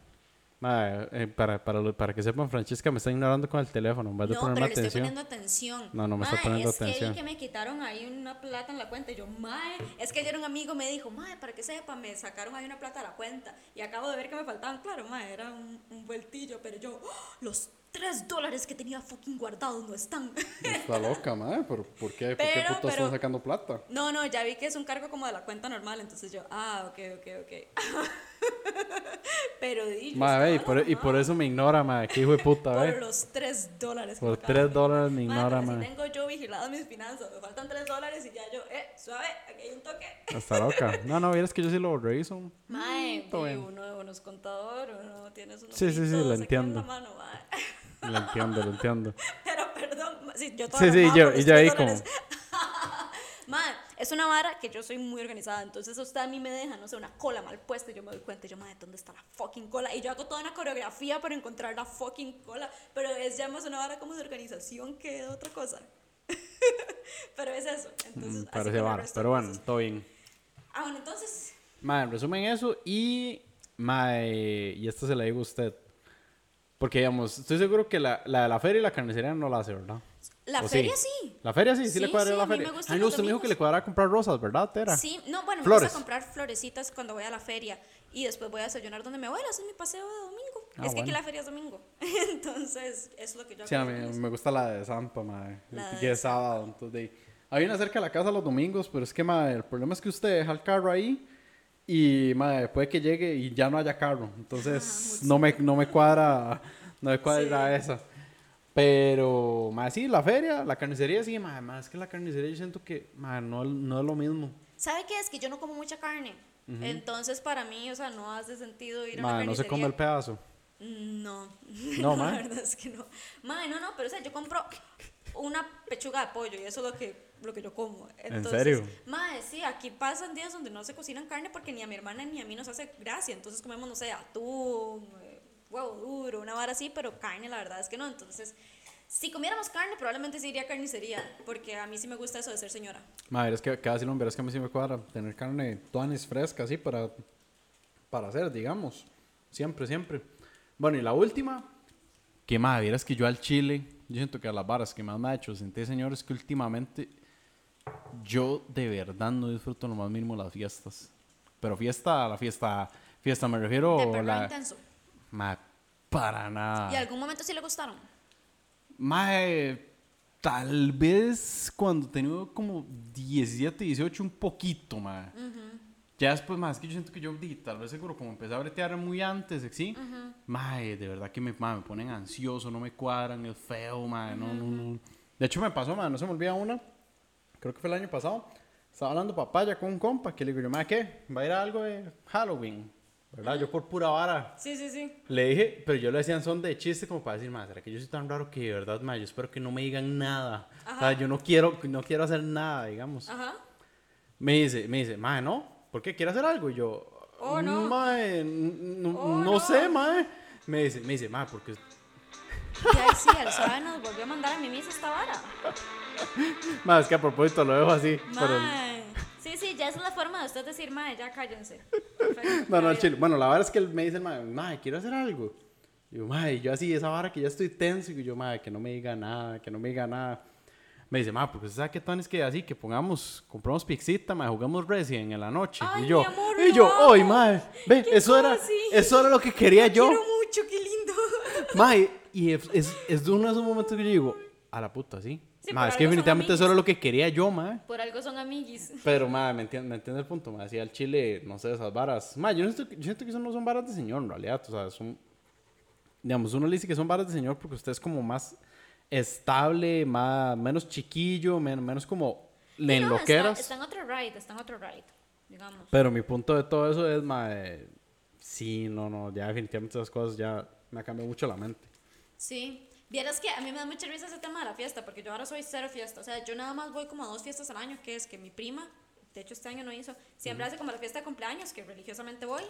Mae, eh, para, para, para que sepan, Francesca me está ignorando con el teléfono. En vez de No, pero le estoy poniendo atención. No, no me está poniendo es atención. que vi que me quitaron ahí una plata en la cuenta. Y yo, mae, es que ayer un amigo me dijo, mae, para que sepa, me sacaron ahí una plata a la cuenta. Y acabo de ver que me faltaban, claro, mae, era un, un vueltillo. Pero yo, ¡oh! los tres dólares que tenía fucking guardados no están. Está loca, mae. ¿Por, por qué? ¿Por qué Pero- puta pero- están sacando plata? No, no, ya vi que es un cargo como de la cuenta normal. Entonces yo, ah, ok, ok, ok. pero Mae, ve, y por, y por eso me ignora, mae. Qué hijo de puta, Por los tres dólares. que Por me acaban tres de- dólares me ignora, pero si tengo yo vigiladas mis finanzas, me faltan tres dólares y ya yo, eh, suave, aquí hay un toque. Está loca. No, no, vieras que yo sí lo reviso. Y bien. uno, uno es contador, uno tiene sus Sí, sí, sí, lo aquí en entiendo. la mano. Lo entiendo, lo entiendo. Pero perdón, sí, yo Sí, sí, yo, y yo ahí como. Mae, es una vara que yo soy muy organizada, entonces usted a mí me deja, no sé, una cola mal puesta y yo me doy cuenta, y yo, madre, ¿dónde está la fucking cola? Y yo hago toda una coreografía para encontrar la fucking cola, pero es ya más una vara como de organización que de otra cosa. pero es eso, entonces... Mm, Parece vara, pero bueno, cosas. todo bien. Ah, bueno, entonces... En resumen eso y. Mae, y esto se la digo a usted. Porque, digamos, estoy seguro que la, la de la feria y la carnicería no la hace, ¿verdad? La ¿O feria sí. La feria sí, sí, Sí, le cuadra sí, la a mí feria. me gustan Ay, no, usted me dijo que le cuadra comprar rosas, ¿verdad, Tera? Sí, no, bueno, me Flores. gusta comprar florecitas cuando voy a la feria y después voy a desayunar donde mi abuela, ese es mi paseo de domingo. Ah, es que aquí bueno. la feria es domingo. Entonces, es lo que yo. Sí, a mí domingos. me gusta la de Zampa, mae. La que es sábado, entonces. de- Hay una cerca de la casa los domingos, pero es que, mae, el problema es que usted deja el carro ahí y, mae, puede que llegue y ya no haya carro. Entonces, no, me, no me cuadra, no me cuadra esa. Pero, mae, sí, la feria, la carnicería, sí, mae, mae, es que la carnicería yo siento que, mae, no, no es lo mismo. ¿Sabe qué es? Que yo no como mucha carne. Entonces, para mí, o sea, no hace sentido ir a una Mae, no se carnicería. come el pedazo. No, No, la verdad es que no. Mae, no, no, pero o sea, yo compro una pechuga de pollo y eso es lo que, lo que yo como. Entonces, serio? Mae, sí, aquí pasan días donde no se cocinan carne porque ni a mi hermana ni a mí nos hace gracia. Entonces comemos, no sé, atún, eh, huevo duro, una vara así, pero carne la verdad es que no. Entonces, si comiéramos carne, probablemente sí iría a carnicería porque a mí sí me gusta eso de ser señora. Madre, es que casi lo verás que a mí sí me cuadra tener carne tuanis fresca así para, para hacer, digamos. Siempre, siempre. Bueno, y la última, que madre, vieras que yo al chile, yo siento que a las varas que más me ha hecho sentir, señores, que últimamente yo de verdad no disfruto lo más mínimo las fiestas. Pero fiesta, la fiesta, fiesta me refiero de perro la... intenso. Madre, para nada. ¿Y algún momento sí le gustaron? Mae, tal vez cuando tenía como 17, 18, un poquito, mae. Ya después, más que yo siento que yo, di, tal vez seguro, como empecé a bretear muy antes, ¿sí? Mae, de verdad que me, mae, me ponen ansioso, no me cuadran, es feo, mae, no, no, no. De hecho, me pasó, mae, no se me olvida una, creo que fue el año pasado. Estaba hablando papaya con un compa, que le digo yo, mae, ¿qué? ¿Va a ir a algo de Halloween? ¿Verdad? Yo por pura vara. Sí, sí, sí. Le dije, pero yo le decía en son de chiste como para decir, más, ¿será que yo soy tan raro que de verdad, ma, yo espero que no me digan nada? O sea, yo no quiero, no quiero hacer nada, digamos. Ajá. Me dice, me dice, ma, ¿no? ¿Por qué? ¿Quieres hacer algo? Y yo, Oh, no. "Ma, no, Oh, no no. sé, ma. Me dice, me dice, ma, porque... Y ahí sí, el suave nos volvió a mandar a mi misa esta vara. Ma, es que a propósito lo dejo así. Mae. Sí, sí, ya esa es la forma de usted decir, mae, ya cállense. Perfecto, No, no, ya chile. Bueno, la verdad es que él me dice, ma, ma, quiero hacer algo. Y yo, madre, yo así, esa vara que ya estoy tenso, y yo, madre, que no me diga nada, que no me diga nada. Me dice, madre, porque usted sabe qué tan es que así, que pongamos, compramos pixita, madre, jugamos Resident en la noche. Ay, y yo, mi amor, y yo, no. ¡ay, madre! Ve, eso era, eso era lo que quería yo. Quiero mucho, qué lindo. Mae, y es, es, es de uno de esos momentos que yo digo, a la puta, sí. Sí, por es que definitivamente eso era lo que quería yo, mae. Por algo son amiguis. Pero, mae, me entiende, me entiende el punto, mae. Decía el chile, no sé, esas varas. Mae, yo, siento, yo siento que eso no son varas de señor, en realidad. O sea, son. Digamos, uno le dice que son varas de señor porque usted es como más estable, más, menos chiquillo, men- menos como le No, enloqueras. Está, está en otro ride, está en otro ride, digamos. Pero mi punto de todo eso es, mae. Sí, no, no, ya definitivamente esas cosas ya me ha cambiado mucho la mente. Sí. Vieras que a mí me da mucha risa ese tema de la fiesta, porque yo ahora soy cero fiesta. O sea, yo nada más voy como a dos fiestas al año, que es que mi prima, de hecho este año no hizo, siempre hace como la fiesta de cumpleaños, que religiosamente voy,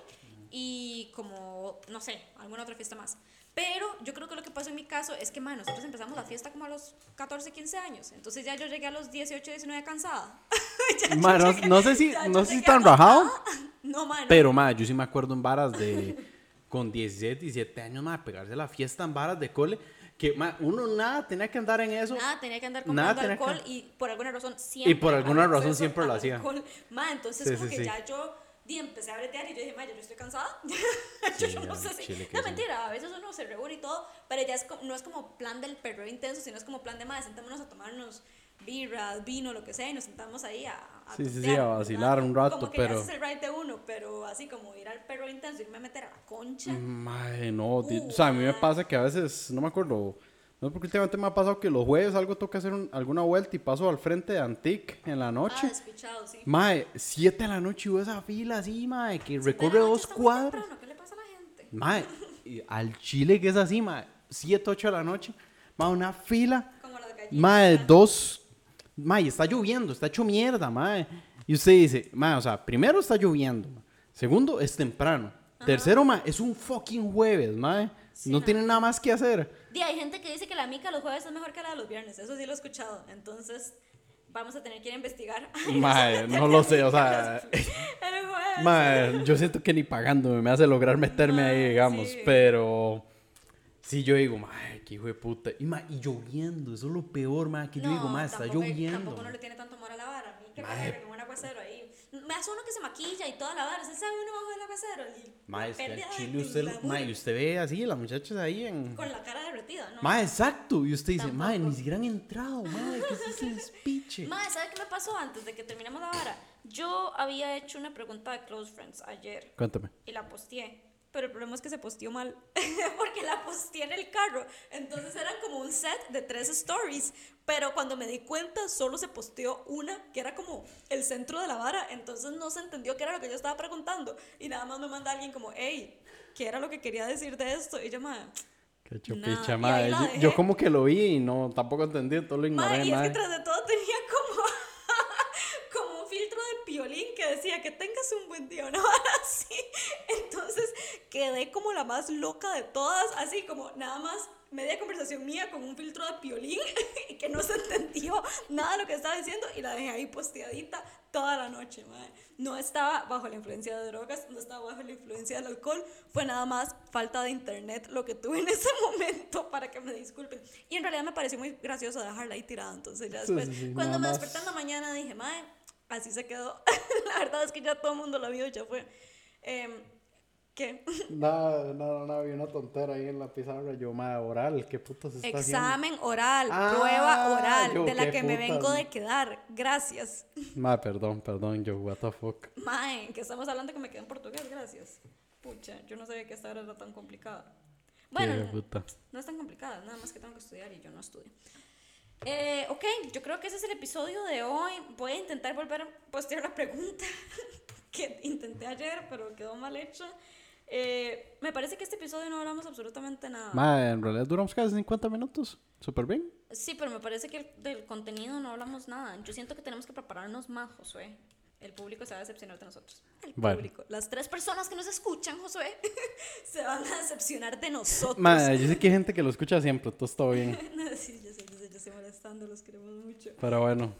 y como, no sé, alguna otra fiesta más. Pero yo creo que lo que pasó en mi caso es que, man, nosotros empezamos la fiesta como a los 14, 15 años. Entonces ya yo llegué a los 18, 19 cansada. No- llegué- no sé si- no sé si tan rajado, No, man. Pero, ma, yo sí me acuerdo en varas de. Con 16, 17 años, ma, pegarse la fiesta en varas de cole. Que, ma, uno nada tenía que andar en eso. Nada, tenía que andar Nada comprando tenía que- alcohol y por alguna razón siempre. Y por alguna razón siempre lo hacía. alcohol. Ma, entonces Sí, como sí, que sí. ya yo di, empecé a bretear y yo dije, yo estoy cansada. Sí, yo no al sé si. No, sí. mentira, a veces uno se reúne y todo, pero ya es no es como plan del perreo intenso, sino es como plan de, ma, sentémonos a tomarnos birras, vino, lo que sea, y nos sentamos ahí a. a Sí, sí, sí, tontear, a ¿verdad? vacilar un rato, como que pero- Ya ese es el ride de uno, pero así como ir al perro intenso, irme a meter a la concha. Mae, no. di- o sea, a mí me pasa que a veces, no me acuerdo. No sé por qué últimamente me ha pasado que los jueves algo toca hacer un- alguna vuelta y paso al frente de Antic en la Ah, noche. despichado, sí. Mae, 7 de la noche y esa fila así, mae, que recorre dos cuadras. ¿Qué le pasa a la gente? Mae, al chile que es así, mae, 7, 8 de la noche, mae, una fila, Como mae, dos, mae, está lloviendo, está hecho mierda, mae. Y usted dice, mae, o sea, primero está lloviendo, mae. segundo es temprano, tercero, mae, es un fucking jueves, mae, no no. tiene nada más que hacer. Di, hay gente que dice que la mica los jueves es mejor que la de los viernes. Eso sí lo he escuchado. Entonces, vamos a tener que ir a investigar. Mae, no lo sé, o sea, jueves. mae, yo siento que ni pagándome me hace lograr meterme ahí, digamos, sí. pero... Sí, yo digo, mae, qué hijo de puta. Y, mae, y lloviendo, eso es lo peor, mae, que yo digo, mae, está lloviendo. Tampoco no le tiene tanto amor a la vara. A mí que me Mae. como un aguacero ahí. Me hace uno que se maquilla y toda la vara. ¿Se sabe uno bajo Mae, la al pérdida de chile usted, mae, usted ve así, las muchachas ahí en... Con la cara derretida, ¿no? Mae, exacto. Y usted dice, mae, Tampoco. ni siquiera han entrado, mae, ¿qué es ese despiche? Mae, ¿sabe qué me pasó antes de que terminemos la vara? Yo había hecho una pregunta de Close Friends ayer. Cuéntame. y la posteé. Pero el problema es que se posteó mal, porque la posteé en el carro. Entonces eran como un set de tres stories, pero cuando me di cuenta solo se posteó una, que era como el centro de la vara, entonces no se entendió qué era lo que yo estaba preguntando. Y nada más me manda alguien como, hey, ¿qué era lo que quería decir de esto? Y yo, madre, Qué chupicha, ahí la Yo, como que lo vi y no, tampoco entendí, todo lo ignoré, y es que tras de todo tenía como, como un filtro de piolín que decía que tengas un buen día, una vara así. Entonces quedé como la más loca de todas, así como nada más media conversación mía con un filtro de piolín y que no se entendió nada de lo que estaba diciendo y la dejé ahí posteadita toda la noche, mae. No estaba bajo la influencia de drogas, no estaba bajo la influencia del alcohol, fue nada más falta de internet lo que tuve en ese momento para que me disculpen. Y en realidad me pareció muy gracioso dejarla ahí tirada, entonces ya Sí, después, sí, sí, cuando nada me desperté en la mañana dije, mae, así se quedó. la verdad es que ya todo el mundo la vio, ya fue. Em, ¿Qué? Nada, nada, nada, vi una tontera ahí en la pizarra. Yo, mae, oral, ¿qué puta se está Examen oral, Ah, prueba oral, yo, de la que me putas. vengo de quedar. Gracias. haciendo? Mae, perdón, perdón, yo, what the fuck. Mae, que estamos hablando que me quedé en portugués, gracias. Pucha, yo no sabía que esta hora era tan complicada. Bueno, no, puta. no es tan complicada, nada más que tengo que estudiar y yo no estudio. Eh, ok, yo creo que ese es el episodio de hoy. Voy a intentar volver a postear la pregunta que intenté ayer, pero quedó mal hecha. Eh, me parece que este episodio no hablamos absolutamente nada. Mae, en realidad duramos casi 50 minutos. Súper bien. Sí, pero me parece que el- del contenido no hablamos nada. Yo siento que tenemos que prepararnos más, Josué. El público se va a decepcionar de nosotros. El Bueno. público. Las tres personas que nos escuchan, Josué, se van a decepcionar de nosotros. Mae, yo sé que hay gente que lo escucha siempre, todo está bien. No, sí, yo sé, yo sé, esté molestando, los queremos mucho. Pero bueno,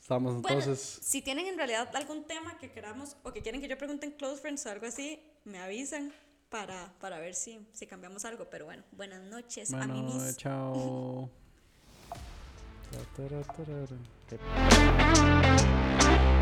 estamos entonces. Bueno, si tienen en realidad algún tema que queramos o que quieren que yo pregunte en Close Friends o algo así, me avisan para, para ver si, si cambiamos algo. Pero bueno, buenas noches bueno, a mí mis... Chao.